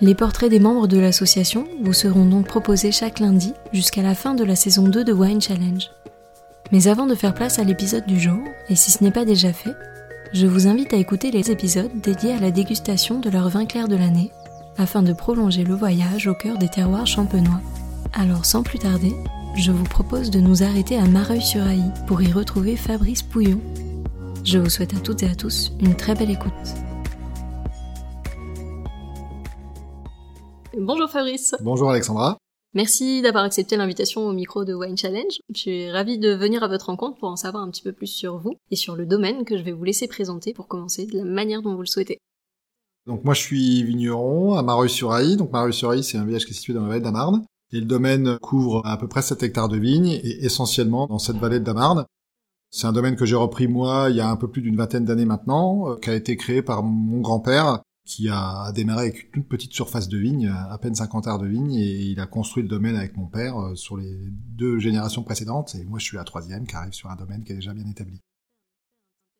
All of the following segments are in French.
Les portraits des membres de l'association vous seront donc proposés chaque lundi jusqu'à la fin de la saison 2 de Wine Challenge. Mais avant de faire place à l'épisode du jour, et si ce n'est pas déjà fait, je vous invite à écouter les épisodes dédiés à la dégustation de leur vin clair de l'année, afin de prolonger le voyage au cœur des terroirs champenois. Alors sans plus tarder, je vous propose de nous arrêter à Mareuil-sur-Ailly pour y retrouver Fabrice Pouillon. Je vous souhaite à toutes et à tous une très belle écoute. Bonjour Fabrice. Bonjour Alexandra. Merci d'avoir accepté l'invitation au micro de Wine Challenge. Je suis ravie de venir à votre rencontre pour en savoir un petit peu plus sur vous et sur le domaine que je vais vous laisser présenter pour commencer de la manière dont vous le souhaitez. Donc moi je suis vigneron à Mareuil-sur-Ailly. Donc Mareuil-sur-Ailly c'est un village qui est situé dans la vallée de la Marne. Et le domaine couvre à peu près 7 hectares de vignes et essentiellement dans cette vallée de la Marne. C'est un domaine que j'ai repris moi il y a un peu plus d'une vingtaine d'années maintenant, euh, qui a été créé par mon grand-père qui a démarré avec une toute petite surface de vigne, à peine 50 hectares de vigne, et il a construit le domaine avec mon père euh, sur les deux générations précédentes, et moi je suis la troisième qui arrive sur un domaine qui est déjà bien établi.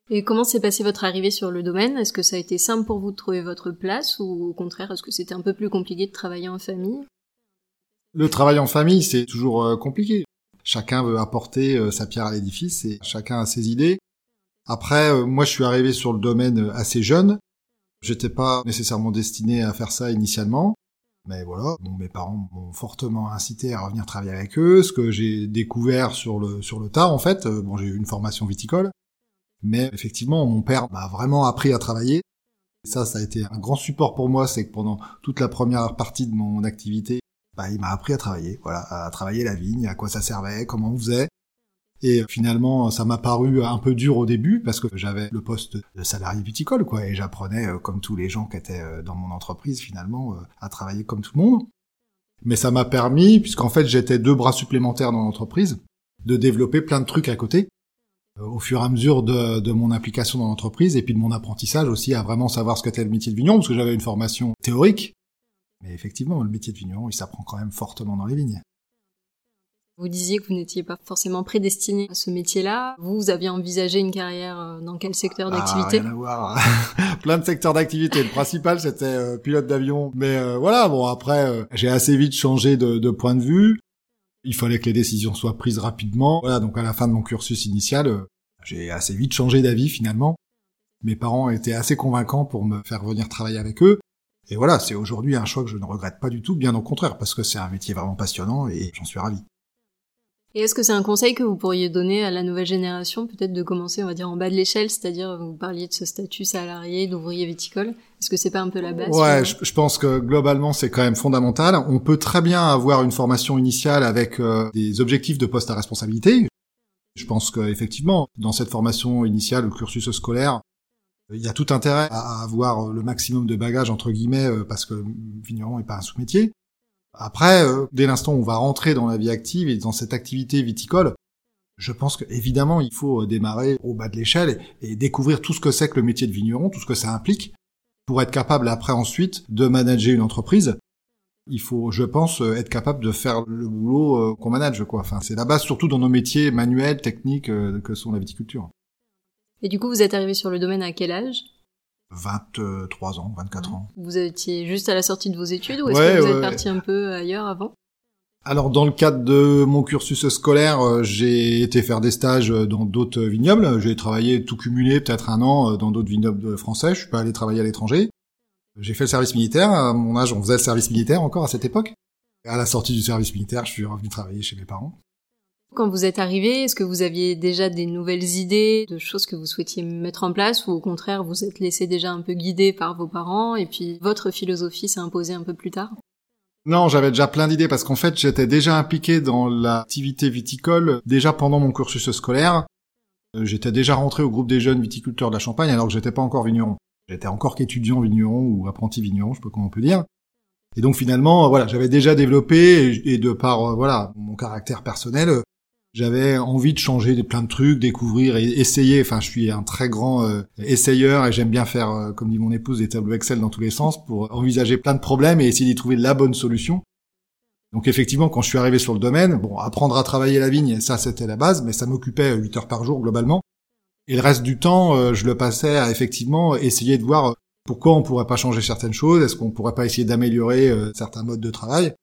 Et comment s'est passé votre arrivée sur le domaine? Est-ce que ça a été simple pour vous de trouver votre place, ou au contraire, est-ce que c'était un peu plus compliqué de travailler en famille? Le travail en famille, c'est toujours euh, compliqué. Chacun veut apporter euh, sa pierre à l'édifice, et chacun a ses idées. Après, moi je suis arrivé sur le domaine assez jeune, J'étais pas nécessairement destiné à faire ça initialement. Mais voilà, mes parents m'ont fortement incité à revenir travailler avec eux, ce que j'ai découvert sur le, sur tard en fait. Euh, j'ai eu une formation viticole, mais effectivement, mon père m'a vraiment appris à travailler. Ça, ça a été un grand support pour moi, c'est que pendant toute la première partie de mon activité, bah, il m'a appris à travailler, voilà, à travailler la vigne, à quoi ça servait, comment on faisait. Et finalement, ça m'a paru un peu dur au début parce que j'avais le poste de salarié viticole, quoi, et j'apprenais, euh, comme tous les gens qui étaient euh, dans mon entreprise, finalement, euh, à travailler comme tout le monde. Mais ça m'a permis, puisqu'en fait j'étais deux bras supplémentaires dans l'entreprise, de développer plein de trucs à côté au fur et à mesure de, mon implication dans l'entreprise et puis de mon apprentissage aussi à vraiment savoir ce qu'était le métier de vigneron parce que j'avais une formation théorique. Mais effectivement, le métier de vigneron, il s'apprend quand même fortement dans les vignes. Vous disiez que vous n'étiez pas forcément prédestiné à ce métier-là. Vous, vous aviez envisagé une carrière euh, dans quel secteur ah, d'activité Rien à voir. Plein de secteurs d'activité. Le principal, c'était euh, pilote d'avion. Mais euh, voilà, bon, après, j'ai assez vite changé de, de, point de vue. Il fallait que les décisions soient prises rapidement. Voilà, donc à la fin de mon cursus initial, j'ai assez vite changé d'avis finalement. Mes parents étaient assez convaincants pour me faire venir travailler avec eux. Et voilà, c'est aujourd'hui un choix que je ne regrette pas du tout, bien au contraire, parce que c'est un métier vraiment passionnant et j'en suis ravi. Et est-ce que c'est un conseil que vous pourriez donner à la nouvelle génération, peut-être de commencer, on va dire, en bas de l'échelle, c'est-à-dire vous parliez de ce statut salarié d'ouvrier viticole. Est-ce que c'est pas un peu la base Ouais, je, pense que globalement c'est quand même fondamental. On peut très bien avoir une formation initiale avec euh, des objectifs de poste à responsabilité. Je pense qu'effectivement, dans cette formation initiale, le cursus scolaire, il y a tout intérêt à avoir le maximum de bagages entre guillemets euh, parce que vigneron n'est pas un sous-métier. Après, euh, dès l'instant où on va rentrer dans la vie active et dans cette activité viticole, je pense qu'évidemment, il faut euh, démarrer au bas de l'échelle et, découvrir tout ce que c'est que le métier de vigneron, tout ce que ça implique, pour être capable après ensuite de manager une entreprise. Il faut, je pense, euh, être capable de faire le boulot qu'on manage, quoi. Enfin, c'est la base, surtout dans nos métiers manuels, techniques, que sont la viticulture. Et du coup, vous êtes arrivé sur le domaine à quel âge? 23 ans, 24 ans. Vous étiez juste à la sortie de vos études ou est-ce que vous êtes parti un peu ailleurs avant? Alors dans le cadre de mon cursus scolaire, euh, j'ai été faire des stages dans d'autres vignobles. J'ai travaillé tout cumulé, peut-être un an, euh, dans d'autres vignobles français. Je suis pas allé travailler à l'étranger. J'ai fait le service militaire. À mon âge, on faisait le service militaire encore à cette époque. À la sortie du service militaire, je suis revenu travailler chez mes parents. Quand vous êtes arrivé, est-ce que vous aviez déjà des nouvelles idées, de choses que vous souhaitiez mettre en place, ou au contraire, vous êtes laissé déjà un peu guidé par vos parents, et puis votre philosophie s'est imposée un peu plus tard? Non, j'avais déjà plein d'idées parce qu'en fait, j'étais déjà impliqué dans l'activité viticole déjà pendant mon cursus scolaire. Euh, j'étais déjà rentré au groupe des jeunes viticulteurs de la Champagne alors que j'étais pas encore vigneron. J'étais encore qu'étudiant vigneron ou apprenti vigneron, je sais pas comment on peut dire. Et donc finalement, voilà, j'avais déjà développé et de par euh, voilà mon caractère personnel, j'avais envie de changer plein de trucs, découvrir et essayer. Enfin, je suis un très grand euh, essayeur et j'aime bien faire, euh, comme dit mon épouse, des tableaux Excel dans tous les sens pour envisager plein de problèmes et essayer d'y trouver la bonne solution. Donc effectivement, quand je suis arrivé sur le domaine, bon, apprendre à travailler la vigne, ça c'était la base, mais ça m'occupait 8 heures par jour globalement. Et le reste du temps, euh, je le passais à effectivement essayer de voir pourquoi on pourrait pas changer certaines choses, est-ce qu'on pourrait pas essayer d'améliorer certains modes de travail.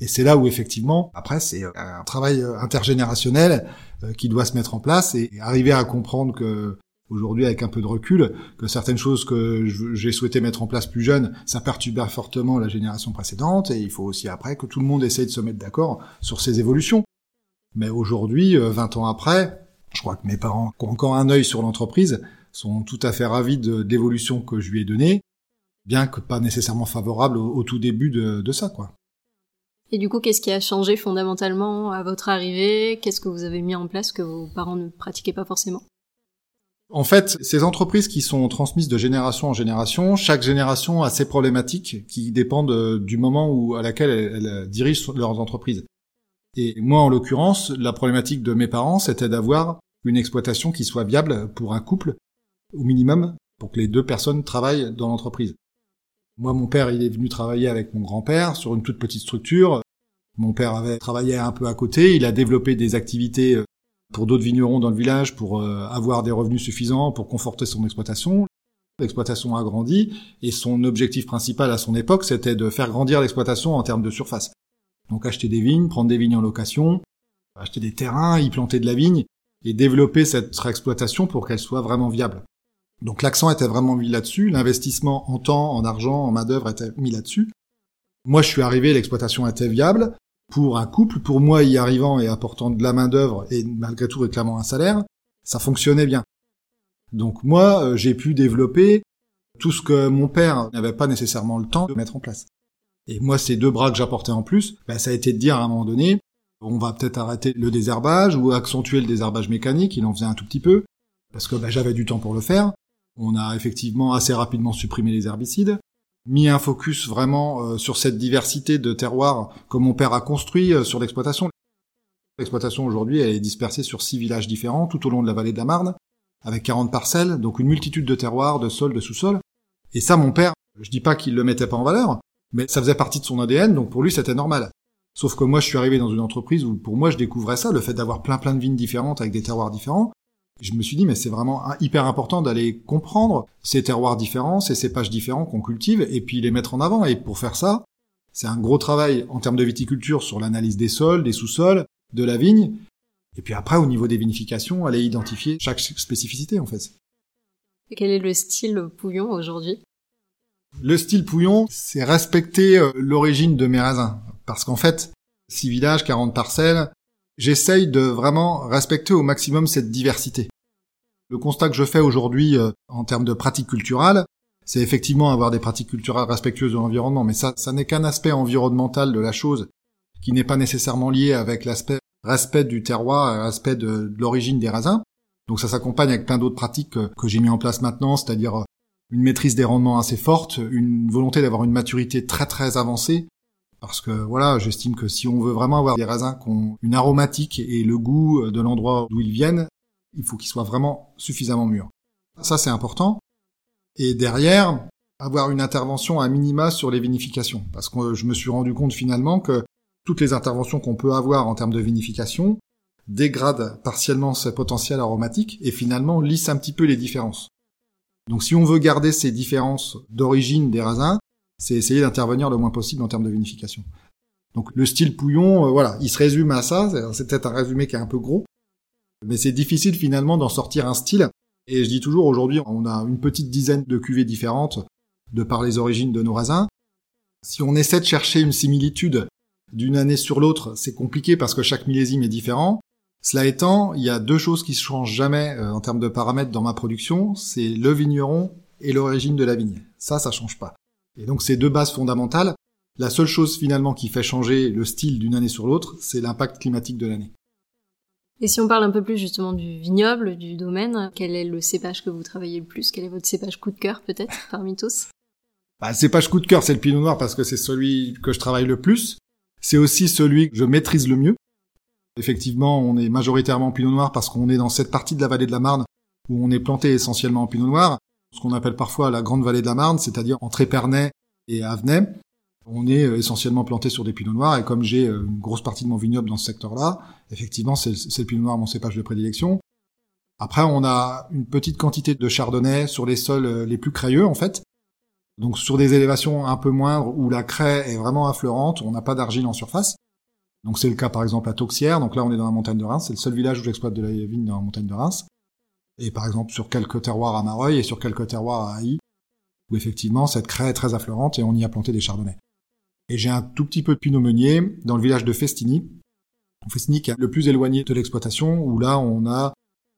Et c'est là où effectivement, après, c'est euh, un travail euh, intergénérationnel euh, qui doit se mettre en place et arriver à comprendre que aujourd'hui, avec un peu de recul, que certaines choses que j'ai souhaité mettre en place plus jeune, ça perturbait fortement la génération précédente. Et il faut aussi après que tout le monde essaye de se mettre d'accord sur ces évolutions. Mais aujourd'hui, 20 ans après, je crois que mes parents, qui ont encore un œil sur l'entreprise, sont tout à fait ravis de, l'évolution que je lui ai donnée, bien que pas nécessairement favorable au, tout début de, de ça, quoi. Et du coup, qu'est-ce qui a changé fondamentalement à votre arrivée? Qu'est-ce que vous avez mis en place que vos parents ne pratiquaient pas forcément? En fait, ces entreprises qui sont transmises de génération en génération, chaque génération a ses problématiques qui dépendent euh, du moment où à laquelle elles, dirigent leurs entreprises. Et moi, en l'occurrence, la problématique de mes parents, c'était d'avoir une exploitation qui soit viable pour un couple, au minimum, pour que les deux personnes travaillent dans l'entreprise. Moi, mon père, il est venu travailler avec mon grand-père sur une toute petite structure. Mon père avait travaillé un peu à côté. Il a développé des activités euh, pour d'autres vignerons dans le village pour euh, avoir des revenus suffisants pour conforter son exploitation. L'exploitation a grandi et son objectif principal à son époque, c'était de faire grandir l'exploitation en termes de surface. Donc acheter des vignes, prendre des vignes en location, acheter des terrains, y planter de la vigne et développer cette exploitation pour qu'elle soit vraiment viable. Donc l'accent était vraiment mis là-dessus, l'investissement en temps, en argent, en main-d'œuvre était mis là-dessus. Moi, je suis arrivé, l'exploitation était viable. Pour un couple, pour moi y arrivant et apportant de la main-d'œuvre et malgré tout réclamant un salaire, ça fonctionnait bien. Donc moi, euh, j'ai pu développer tout ce que mon père n'avait pas nécessairement le temps de mettre en place. Et moi, ces deux bras que j'apportais en plus, ben, ça a été de dire à un moment donné, on va peut-être arrêter le désherbage ou accentuer le désherbage mécanique, il en faisait un tout petit peu, parce que ben, j'avais du temps pour le faire. On a effectivement assez rapidement supprimé les herbicides, mis un focus vraiment euh, sur cette diversité de terroirs que mon père a construit euh, sur l'exploitation. L'exploitation aujourd'hui, elle est dispersée sur six villages différents tout au long de la vallée de la Marne, avec 40 parcelles, donc une multitude de terroirs, de sols, de sous-sols. Et ça, mon père, je dis pas qu'il le mettait pas en valeur, mais ça faisait partie de son ADN, donc pour lui, c'était normal. Sauf que moi, je suis arrivé dans une entreprise où, pour moi, je découvrais ça, le fait d'avoir plein plein de vignes différentes avec des terroirs différents. Je me suis dit, mais c'est vraiment hyper important d'aller comprendre ces terroirs différents, ces cépages différents qu'on cultive, et puis les mettre en avant. Et pour faire ça, c'est un gros travail en termes de viticulture sur l'analyse des sols, des sous-sols, de la vigne. Et puis après, au niveau des vinifications, aller identifier chaque spécificité, en fait. Et quel est le style Pouillon aujourd'hui? Le style Pouillon, c'est respecter euh, l'origine de mes raisins. Parce qu'en fait, 6 villages, 40 parcelles, j'essaye de vraiment respecter au maximum cette diversité. Le constat que je fais aujourd'hui euh, en termes de pratiques culturelles, c'est effectivement avoir des pratiques culturelles respectueuses de l'environnement, mais ça, ça n'est qu'un aspect environnemental de la chose qui n'est pas nécessairement lié avec l'aspect respect du terroir, l'aspect de, l'origine des raisins. Donc ça s'accompagne avec plein d'autres pratiques que, que j'ai mis en place maintenant, c'est-à-dire euh, une maîtrise des rendements assez forte, une volonté d'avoir une maturité très très avancée, parce que voilà, j'estime que si on veut vraiment avoir des raisins qui ont une aromatique et le goût de l'endroit d'où ils viennent, il faut qu'ils soient vraiment suffisamment mûrs. Ça, c'est important. Et derrière, avoir une intervention à minima sur les vinifications. Parce que je me suis rendu compte finalement que toutes les interventions qu'on peut avoir en termes de vinification dégradent partiellement ce potentiel aromatique et finalement lissent un petit peu les différences. Donc si on veut garder ces différences d'origine des raisins, c'est essayer d'intervenir le moins possible en termes de vinification. Donc le style Pouillon, euh, voilà, il se résume à ça. C'est peut-être un résumé qui est un peu gros, mais c'est difficile finalement d'en sortir un style. Et je dis toujours aujourd'hui, on a une petite dizaine de cuvées différentes de par les origines de nos raisins. Si on essaie de chercher une similitude d'une année sur l'autre, c'est compliqué parce que chaque millésime est différent. Cela étant, il y a deux choses qui se changent jamais euh, en termes de paramètres dans ma production, c'est le vigneron et l'origine de la vigne. Ça, ça change pas. Et donc ces deux bases fondamentales, la seule chose finalement qui fait changer le style d'une année sur l'autre, c'est l'impact climatique de l'année. Et si on parle un peu plus justement du vignoble, du domaine, quel est le cépage que vous travaillez le plus? Quel est votre cépage coup de cœur peut-être parmi tous? Bah, Le cépage coup de cœur, c'est le pinot noir parce que c'est celui que je travaille le plus. C'est aussi celui que je maîtrise le mieux. Effectivement, on est majoritairement en pinot noir parce qu'on est dans cette partie de la vallée de la Marne où on est planté essentiellement en pinot noir, ce qu'on appelle parfois la grande vallée de la Marne, c'est-à-dire entre Épernay et Avenay. On est euh, essentiellement planté sur des pinots noirs et comme j'ai euh, une grosse partie de mon vignoble dans ce secteur-là, effectivement, c'est le pinot noir mon cépage de prédilection. Après, on a une petite quantité de chardonnay sur les sols euh, les plus crayeux, en fait. Donc sur des élévations un peu moindres où la craie est vraiment affleurante, on n'a pas d'argile en surface. Donc c'est le cas par exemple à Toxière, donc là on est dans la montagne de Reims, c'est le seul village où j'exploite de la vigne dans la montagne de Reims. Et par exemple sur quelques terroirs à Mareuil et sur quelques terroirs à Haï, où effectivement cette craie est très affleurante et on y a planté des chardonnays. Et j'ai un tout petit peu de pinot meunier dans le village de Festini. Festini qui est le plus éloigné de l'exploitation, où là on a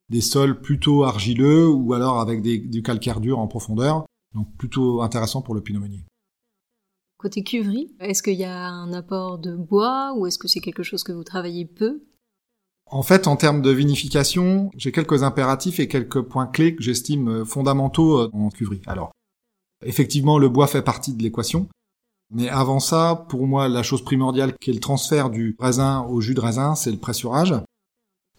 des sols plutôt argileux ou alors avec du calcaire dur en profondeur. Donc plutôt intéressant pour le pinot meunier. Côté cuverie, est-ce qu'il y a un apport de bois ou est-ce que c'est quelque chose que vous travaillez peu? En fait, en termes de vinification, j'ai quelques impératifs et quelques points clés que j'estime fondamentaux en cuverie. Alors, effectivement, le bois fait partie de l'équation. Mais avant ça, pour moi, la chose primordiale qui est le transfert du raisin au jus de raisin, c'est le pressurage.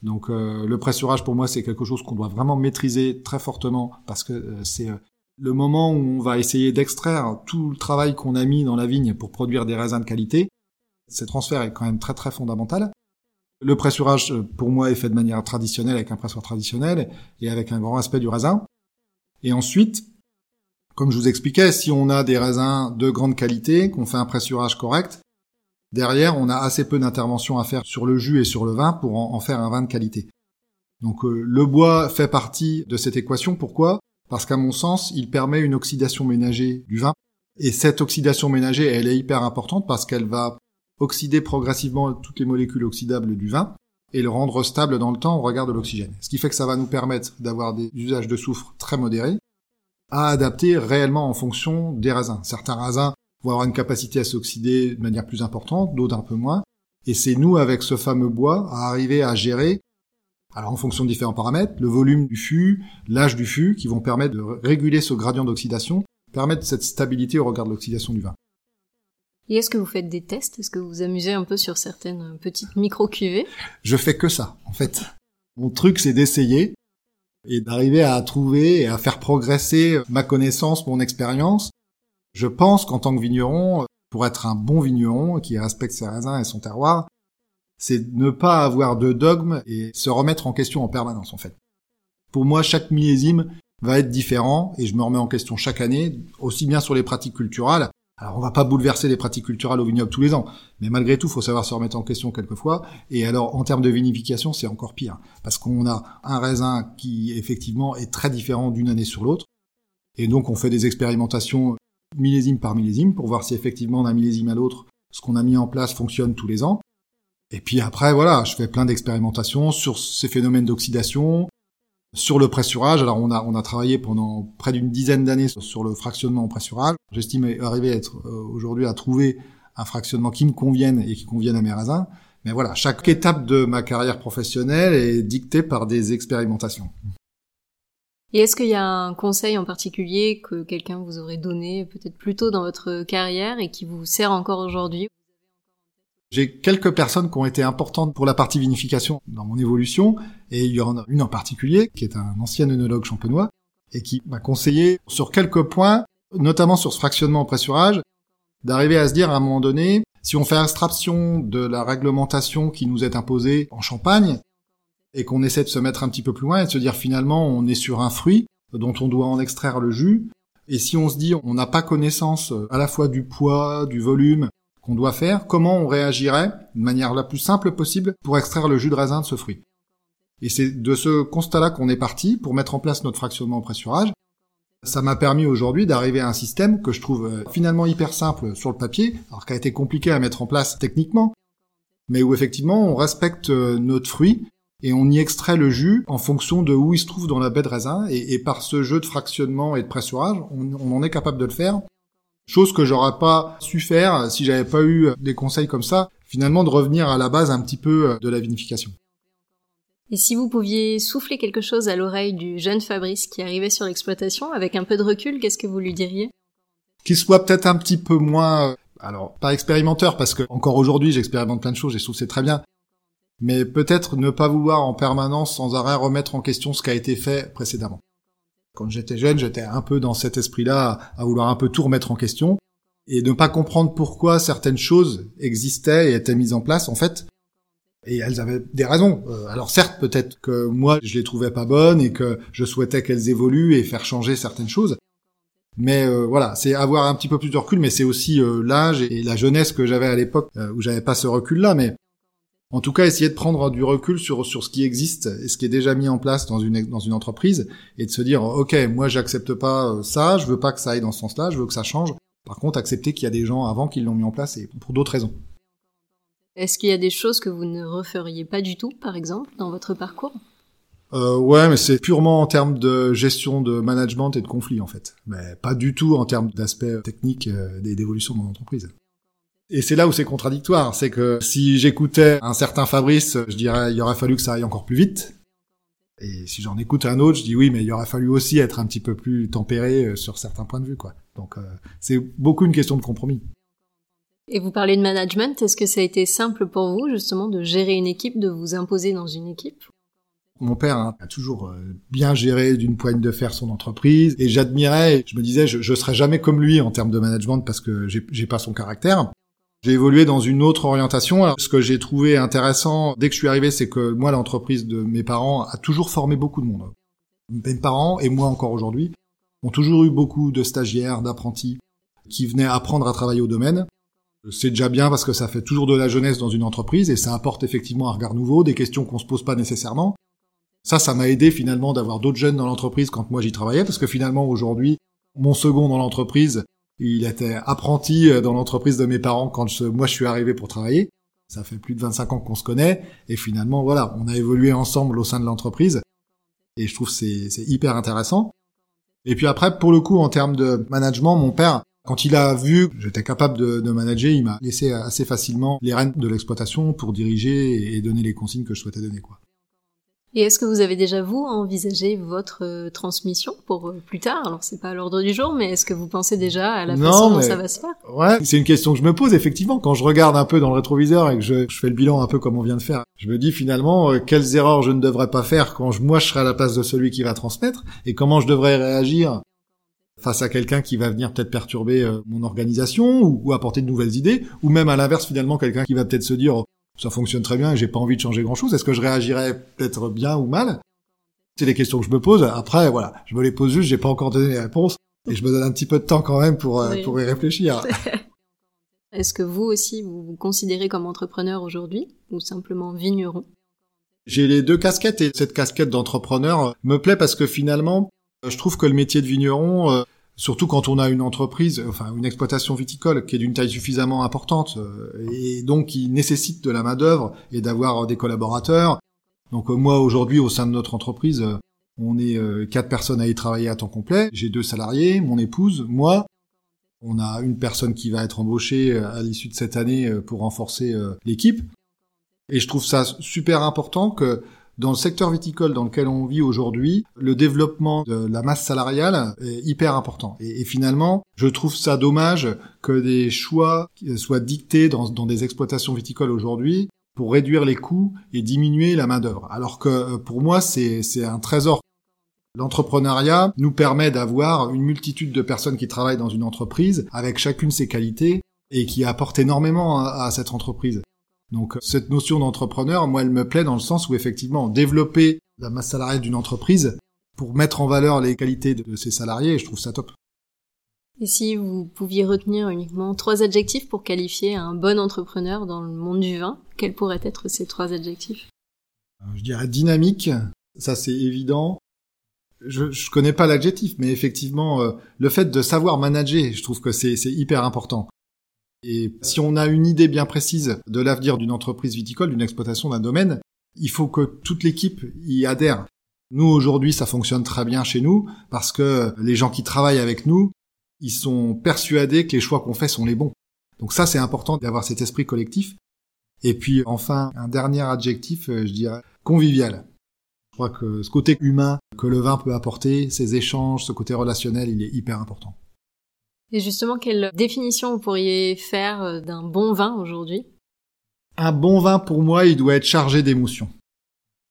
Donc euh, le pressurage pour moi c'est quelque chose qu'on doit vraiment maîtriser très fortement parce que euh, c'est euh, le moment où on va essayer d'extraire tout le travail qu'on a mis dans la vigne pour produire des raisins de qualité. Ce transfert est quand même très très fondamental. Le pressurage pour moi est fait de manière traditionnelle avec un pressoir traditionnel et avec un grand aspect du raisin. Et ensuite, comme je vous expliquais, si on a des raisins de grande qualité, qu'on fait un pressurage correct, derrière, on a assez peu d'intervention à faire sur le jus et sur le vin pour en, faire un vin de qualité. Donc euh, le bois fait partie de cette équation. Pourquoi? Parce qu'à mon sens, il permet une oxydation ménagée du vin. Et cette oxydation ménagée, elle est hyper importante parce qu'elle va oxyder progressivement toutes les molécules oxydables du vin et le rendre stable dans le temps au regard de l'oxygène. Ce qui fait que ça va nous permettre d'avoir des usages de soufre très modérés à adapter réellement en fonction des raisins. Certains raisins vont avoir une capacité à s'oxyder de manière plus importante, d'autres un peu moins. Et c'est nous, avec ce fameux bois, à arriver à gérer, alors en fonction de différents paramètres, le volume du fût, l'âge du fût, qui vont permettre de réguler ce gradient d'oxydation, permettre cette stabilité au regard de l'oxydation du vin. Et est-ce que vous faites des tests? Est-ce que vous vous amusez un peu sur certaines petites micro-cuvées? Je fais que ça, en fait. Mon truc, c'est d'essayer et d'arriver à trouver et à faire progresser ma connaissance, mon expérience. Je pense qu'en tant que vigneron, pour être un bon vigneron qui respecte ses raisins et son terroir, c'est ne pas avoir de dogme et se remettre en question en permanence en fait. Pour moi, chaque millésime va être différent et je me remets en question chaque année, aussi bien sur les pratiques culturelles alors on va pas bouleverser les pratiques culturelles au vignoble tous les ans, mais malgré tout, il faut savoir se remettre en question quelquefois. Et alors en termes de vinification, c'est encore pire, parce qu'on a un raisin qui effectivement est très différent d'une année sur l'autre, et donc on fait des expérimentations millésime par millésime pour voir si effectivement d'un millésime à l'autre, ce qu'on a mis en place fonctionne tous les ans. Et puis après, voilà, je fais plein d'expérimentations sur ces phénomènes d'oxydation, sur le pressurage, alors on a, on a travaillé pendant près d'une dizaine d'années sur le fractionnement en pressurage. J'estime arriver à être euh, aujourd'hui à trouver un fractionnement qui me convienne et qui convienne à mes raisins. Mais voilà, chaque étape de ma carrière professionnelle est dictée par des expérimentations. Et est-ce qu'il y a un conseil en particulier que quelqu'un vous aurait donné peut-être plus tôt dans votre carrière et qui vous sert encore aujourd'hui? J'ai quelques personnes qui ont été importantes pour la partie vinification dans mon évolution, et il y en a une en particulier, qui est un ancien œnologue champenois, et qui m'a conseillé sur quelques points, notamment sur ce fractionnement en pressurage, d'arriver à se dire à un moment donné, si on fait abstraction de la réglementation qui nous est imposée en Champagne, et qu'on essaie de se mettre un petit peu plus loin et de se dire finalement on est sur un fruit dont on doit en extraire le jus, et si on se dit on n'a pas connaissance à la fois du poids, du volume, qu'on doit faire, comment on réagirait de manière la plus simple possible pour extraire le jus de raisin de ce fruit. Et c'est de ce constat-là qu'on est parti pour mettre en place notre fractionnement au pressurage. Ça m'a permis aujourd'hui d'arriver à un système que je trouve euh, finalement hyper simple sur le papier, alors qui a été compliqué à mettre en place techniquement, mais où effectivement on respecte euh, notre fruit et on y extrait le jus en fonction de où il se trouve dans la baie de raisin, et, par ce jeu de fractionnement et de pressurage, on en est capable de le faire. Chose que j'aurais pas su faire si j'avais pas eu des conseils comme ça, finalement de revenir à la base un petit peu de la vinification. Et si vous pouviez souffler quelque chose à l'oreille du jeune Fabrice qui arrivait sur l'exploitation, avec un peu de recul, qu'est-ce que vous lui diriez? Qu'il soit peut-être un petit peu moins, alors pas expérimenteur, parce que encore aujourd'hui j'expérimente plein de choses et je trouve c'est très bien, mais peut-être ne pas vouloir en permanence sans arrêt remettre en question ce qui a été fait précédemment. Quand j'étais jeune, j'étais un peu dans cet esprit-là, à vouloir un peu tout remettre en question, et ne pas comprendre pourquoi certaines choses existaient et étaient mises en place, en fait. Et elles avaient des raisons. Euh, alors certes, peut-être que moi, je les trouvais pas bonnes et que je souhaitais qu'elles évoluent et faire changer certaines choses. Mais euh, voilà, c'est avoir un petit peu plus de recul, mais c'est aussi euh, l'âge et la jeunesse que j'avais à l'époque où j'avais pas ce recul-là. Mais en tout cas, essayer de prendre du recul sur sur ce qui existe et ce qui est déjà mis en place dans une dans une entreprise et de se dire ok, moi j'accepte pas euh, ça, je veux pas que ça aille dans ce sens-là, je veux que ça change. Par contre, accepter qu'il y a des gens avant qui l'ont mis en place et pour d'autres raisons. Est-ce qu'il y a des choses que vous ne referiez pas du tout, par exemple, dans votre parcours? Euh, ouais, mais c'est purement en termes de gestion de management et de conflit en fait, mais pas du tout en termes d'aspect technique euh, et d'évolution de mon entreprise. Et c'est là où c'est contradictoire, c'est que si j'écoutais un certain Fabrice, je dirais il aurait fallu que ça aille encore plus vite. Et si j'en écoute un autre, je dis oui, mais il aurait fallu aussi être un petit peu plus tempéré euh, sur certains points de vue, quoi. Donc euh, c'est beaucoup une question de compromis. Et vous parlez de management, est-ce que ça a été simple pour vous justement de gérer une équipe, de vous imposer dans une équipe? Mon père hein, a toujours euh, bien géré d'une poigne de fer son entreprise et j'admirais, je me disais je, je serais jamais comme lui en termes de management parce que j'ai pas son caractère. J'ai évolué dans une autre orientation. Alors, ce que j'ai trouvé intéressant dès que je suis arrivé, c'est que moi, l'entreprise de mes parents a toujours formé beaucoup de monde. Mes parents, et moi encore aujourd'hui, ont toujours eu beaucoup de stagiaires, d'apprentis, qui venaient apprendre à travailler au domaine. C'est déjà bien parce que ça fait toujours de la jeunesse dans une entreprise et ça apporte effectivement un regard nouveau, des questions qu'on se pose pas nécessairement. Ça, ça m'a aidé finalement d'avoir d'autres jeunes dans l'entreprise quand moi j'y travaillais parce que finalement aujourd'hui, mon second dans l'entreprise, il était apprenti euh, dans l'entreprise de mes parents quand moi je suis arrivé pour travailler. Ça fait plus de 25 ans qu'on se connaît et finalement voilà, on a évolué ensemble au sein de l'entreprise et je trouve c'est hyper intéressant. Et puis après pour le coup en termes de management, mon père quand il a vu que j'étais capable de, de, manager, il m'a laissé assez facilement les rênes de l'exploitation pour diriger et donner les consignes que je souhaitais donner quoi. Et est-ce que vous avez déjà vous envisagé votre euh, transmission pour euh, plus tard? Alors c'est pas à l'ordre du jour, mais est-ce que vous pensez déjà à la façon dont ça va se faire? Ouais, c'est une question que je me pose effectivement quand je regarde un peu dans le rétroviseur et que je, fais le bilan un peu comme on vient de faire. Je me dis finalement euh, quelles erreurs je ne devrais pas faire quand je, moi je serai à la place de celui qui va transmettre et comment je devrais réagir face à quelqu'un qui va venir peut-être perturber mon organisation ou, ou, apporter de nouvelles idées, ou même à l'inverse finalement quelqu'un qui va peut-être se dire ça fonctionne très bien et j'ai pas envie de changer grand chose. Est-ce que je réagirais peut-être bien ou mal? C'est des questions que je me pose. Après, voilà, je me les pose juste, j'ai pas encore donné les réponses et je me donne un petit peu de temps quand même pour, euh, pour y réfléchir. Est-ce que vous aussi, vous vous considérez comme entrepreneur aujourd'hui ou simplement vigneron? J'ai les deux casquettes et cette casquette d'entrepreneur me plaît parce que finalement, je trouve que le métier de vigneron, euh, Surtout quand on a une entreprise, enfin une exploitation viticole qui est d'une taille suffisamment importante euh, et donc qui nécessite de la main d'œuvre et d'avoir des collaborateurs. Donc euh, moi aujourd'hui au sein de notre entreprise, euh, on est quatre personnes à y travailler à temps complet. J'ai deux salariés, mon épouse, moi. On a une personne qui va être embauchée à l'issue de cette année pour renforcer l'équipe. Et je trouve ça super important que dans le secteur viticole dans lequel on vit aujourd'hui, le développement de la masse salariale est hyper important. Et, finalement, je trouve ça dommage que des choix soient dictés dans, des exploitations viticoles aujourd'hui pour réduire les coûts et diminuer la main-d'œuvre. Alors que euh, pour moi, c'est un trésor. L'entrepreneuriat nous permet d'avoir une multitude de personnes qui travaillent dans une entreprise avec chacune ses qualités et qui apportent énormément à cette entreprise. Donc cette notion d'entrepreneur, moi, elle me plaît dans le sens où effectivement développer la masse salariale d'une entreprise pour mettre en valeur les qualités de ses salariés, je trouve ça top. Et si vous pouviez retenir uniquement trois adjectifs pour qualifier un bon entrepreneur dans le monde du vin, quels pourraient être ces trois adjectifs? Je dirais dynamique, ça c'est évident. je, je connais pas l'adjectif, mais effectivement, euh, le fait de savoir manager, je trouve que c'est hyper important. Et si on a une idée bien précise de l'avenir d'une entreprise viticole, d'une exploitation d'un domaine, il faut que toute l'équipe y adhère. Nous, aujourd'hui, ça fonctionne très bien chez nous parce que les gens qui travaillent avec nous, ils sont persuadés que les choix qu'on fait sont les bons. Donc ça, c'est important d'avoir cet esprit collectif. Et puis, enfin, un dernier adjectif, euh, je dirais convivial. Je crois que ce côté humain que le vin peut apporter, ces échanges, ce côté relationnel, il est hyper important. Et justement, quelle définition vous pourriez faire euh, d'un bon vin aujourd'hui? Un bon vin, pour moi, il doit être chargé d'émotions.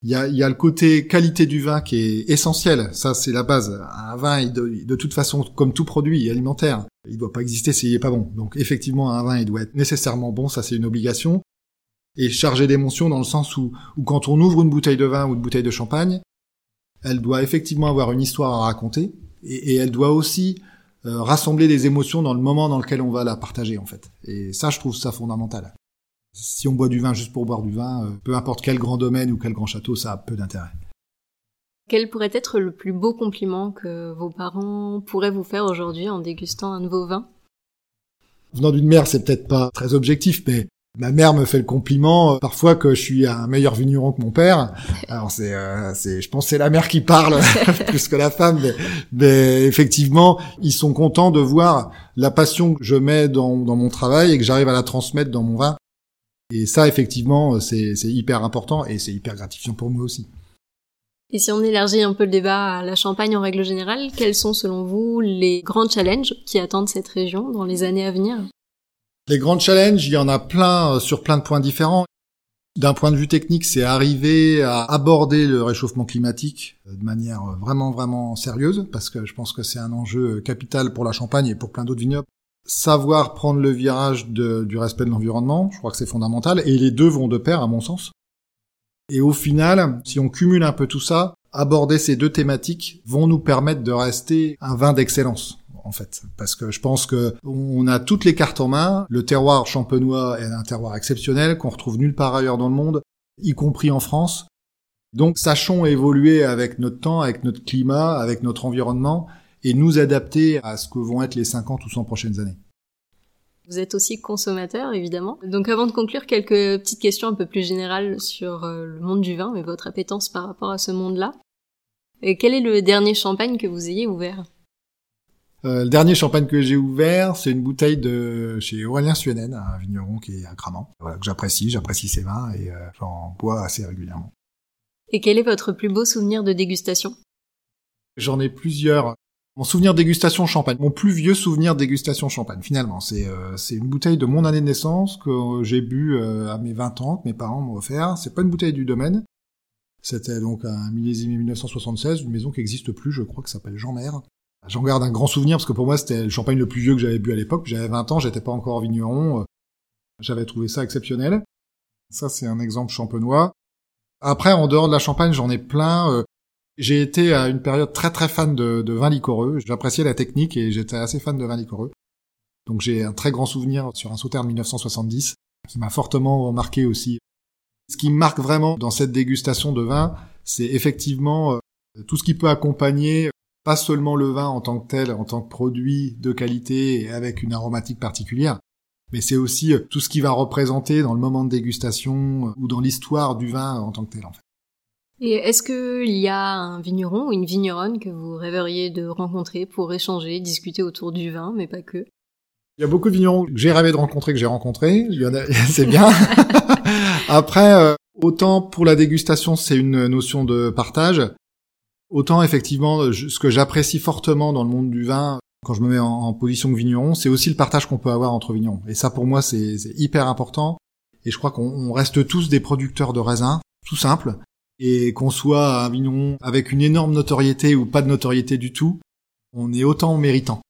Il y, a, il y a, le côté qualité du vin qui est essentiel. Ça, c'est la base. Un vin, de, toute façon, comme tout produit alimentaire, il ne doit pas exister s'il n'est pas bon. Donc, effectivement, un vin, il doit être nécessairement bon. Ça, c'est une obligation. Et chargé d'émotions dans le sens où, quand on ouvre une bouteille de vin ou une bouteille de champagne, elle doit effectivement avoir une histoire à raconter. Et elle doit aussi euh, rassembler des émotions dans le moment dans lequel on va la partager en fait. Et ça, je trouve ça fondamental. Si on boit du vin juste pour boire du vin, euh, peu importe quel grand domaine ou quel grand château, ça a peu d'intérêt. Quel pourrait être le plus beau compliment que vos parents pourraient vous faire aujourd'hui en dégustant un nouveau vin? Venant d'une mère, c'est peut-être pas très objectif, mais Ma mère me fait le compliment euh, parfois que je suis un meilleur vigneron que mon père. Alors c'est, euh, c'est, je pense que c'est la mère qui parle plus que la femme, mais, effectivement, ils sont contents de voir la passion que je mets dans, dans mon travail et que j'arrive à la transmettre dans mon vin. Et ça, effectivement, c'est, c'est hyper important et c'est hyper gratifiant pour moi aussi. Et si on élargit un peu le débat à la Champagne en règle générale, quels sont selon vous les grands challenges qui attendent cette région dans les années à venir? Les grands challenges, il y en a plein euh, sur plein de points différents. D'un point de vue technique, c'est arriver à aborder le réchauffement climatique euh, de manière euh, vraiment vraiment sérieuse, parce que je pense que c'est un enjeu capital pour la Champagne et pour plein d'autres vignobles. Savoir prendre le virage du respect de l'environnement, je crois que c'est fondamental, et les deux vont de pair à mon sens. Et au final, si on cumule un peu tout ça, aborder ces deux thématiques vont nous permettre de rester un vin d'excellence en fait, parce que je pense que on a toutes les cartes en main. Le terroir champenois est un terroir exceptionnel qu'on retrouve nulle part ailleurs dans le monde, y compris en France. Donc sachons évoluer avec notre temps, avec notre climat, avec notre environnement, et nous adapter à ce que vont être les 50 ou 100 prochaines années. Vous êtes aussi consommateur, évidemment. Donc avant de conclure, quelques petites questions un peu plus générales sur euh, le monde du vin et votre appétence par rapport à ce monde-là. Et quel est le dernier champagne que vous ayez ouvert? Euh, le dernier champagne que j'ai ouvert, c'est une bouteille de chez Aurélien Suenen, un vigneron qui est à Cramant, voilà, que j'apprécie, j'apprécie ses vins et euh, j'en bois assez régulièrement. Et quel est votre plus beau souvenir de dégustation? J'en ai plusieurs. Mon souvenir de dégustation champagne, mon plus vieux souvenir de dégustation champagne, finalement, c'est euh, c'est une bouteille de mon année de naissance que j'ai bu à mes 20 ans, que mes parents m'ont offert. C'est pas une bouteille du domaine. C'était donc un millésime 1976, une maison qui n'existe plus, je crois, que s'appelle Jean Mère. J'en garde un grand souvenir parce que pour moi c'était le champagne le plus vieux que j'avais bu à l'époque. J'avais 20 ans, j'étais pas encore vigneron. Euh, j'avais trouvé ça exceptionnel. Ça c'est un exemple champenois. Après, en dehors de la Champagne, j'en ai plein. Euh, j'ai été à une période très très fan de, de vin liquoreux. J'appréciais la technique et j'étais assez fan de vin liquoreux. Donc j'ai un très grand souvenir sur un sauterne 1970 qui m'a fortement marqué aussi. Ce qui me marque vraiment dans cette dégustation de vin, c'est effectivement euh, tout ce qui peut accompagner pas seulement le vin en tant que tel, en tant que produit de qualité et avec une aromatique particulière, mais c'est aussi euh, tout ce qui va représenter dans le moment de dégustation euh, ou dans l'histoire du vin en tant que tel en fait. Et est-ce qu'il y a un vigneron ou une vigneronne que vous rêveriez de rencontrer pour échanger, discuter autour du vin, mais pas que? Il y a beaucoup de vignerons que j'ai rêvé de rencontrer, que j'ai rencontrés, c'est bien. Après, euh, autant pour la dégustation, c'est une notion de partage, Autant effectivement, ce que j'apprécie fortement dans le monde du vin, quand je me mets en, position de vigneron, c'est aussi le partage qu'on peut avoir entre vignerons. Et ça, pour moi, c'est hyper important. Et je crois qu'on reste tous des producteurs de raisins, tout simple. Et qu'on soit un vigneron avec une énorme notoriété ou pas de notoriété du tout, on est autant méritant.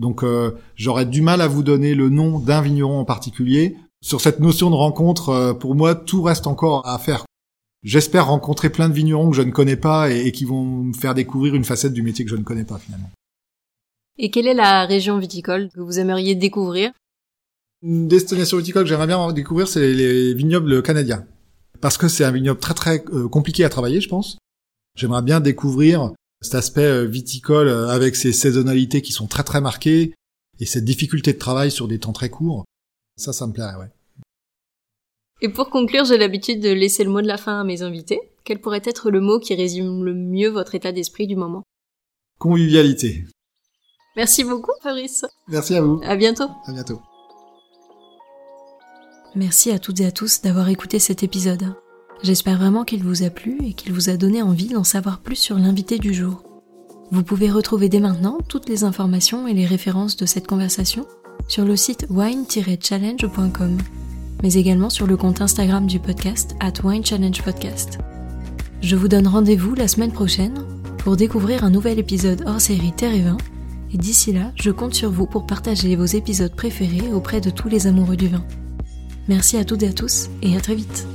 Donc euh, j'aurais du mal à vous donner le nom d'un vigneron en particulier. Sur cette notion de rencontre, euh, pour moi, tout reste encore à faire. J'espère rencontrer plein de vignerons que je ne connais pas et, qui vont me faire découvrir une facette du métier que je ne connais pas finalement. Et quelle est la région viticole que vous aimeriez découvrir? Une destination viticole que j'aimerais bien découvrir, c'est les vignobles canadiens. Parce que c'est un vignoble très très euh, compliqué à travailler, je pense. J'aimerais bien découvrir Cet aspect viticole avec ses saisonnalités qui sont très très marquées et cette difficulté de travail sur des temps très courts, ça, ça me plairait, ouais. Et pour conclure, j'ai l'habitude de laisser le mot de la fin à mes invités. Quel pourrait être le mot qui résume le mieux votre état d'esprit du moment? Convivialité. Merci beaucoup, Fabrice. Merci à vous. À bientôt. À bientôt. Merci à toutes et à tous d'avoir écouté cet épisode. J'espère vraiment qu'il vous a plu et qu'il vous a donné envie d'en savoir plus sur l'invité du jour. Vous pouvez retrouver dès maintenant toutes les informations et les références de cette conversation sur le site wine-challenge.com, mais également sur le compte Instagram du podcast at Wine Challenge Podcast. Je vous donne rendez-vous la semaine prochaine pour découvrir un nouvel épisode hors série Terre et Vin, et d'ici là, je compte sur vous pour partager vos épisodes préférés auprès de tous les amoureux du vin. Merci à toutes et à tous, et à très vite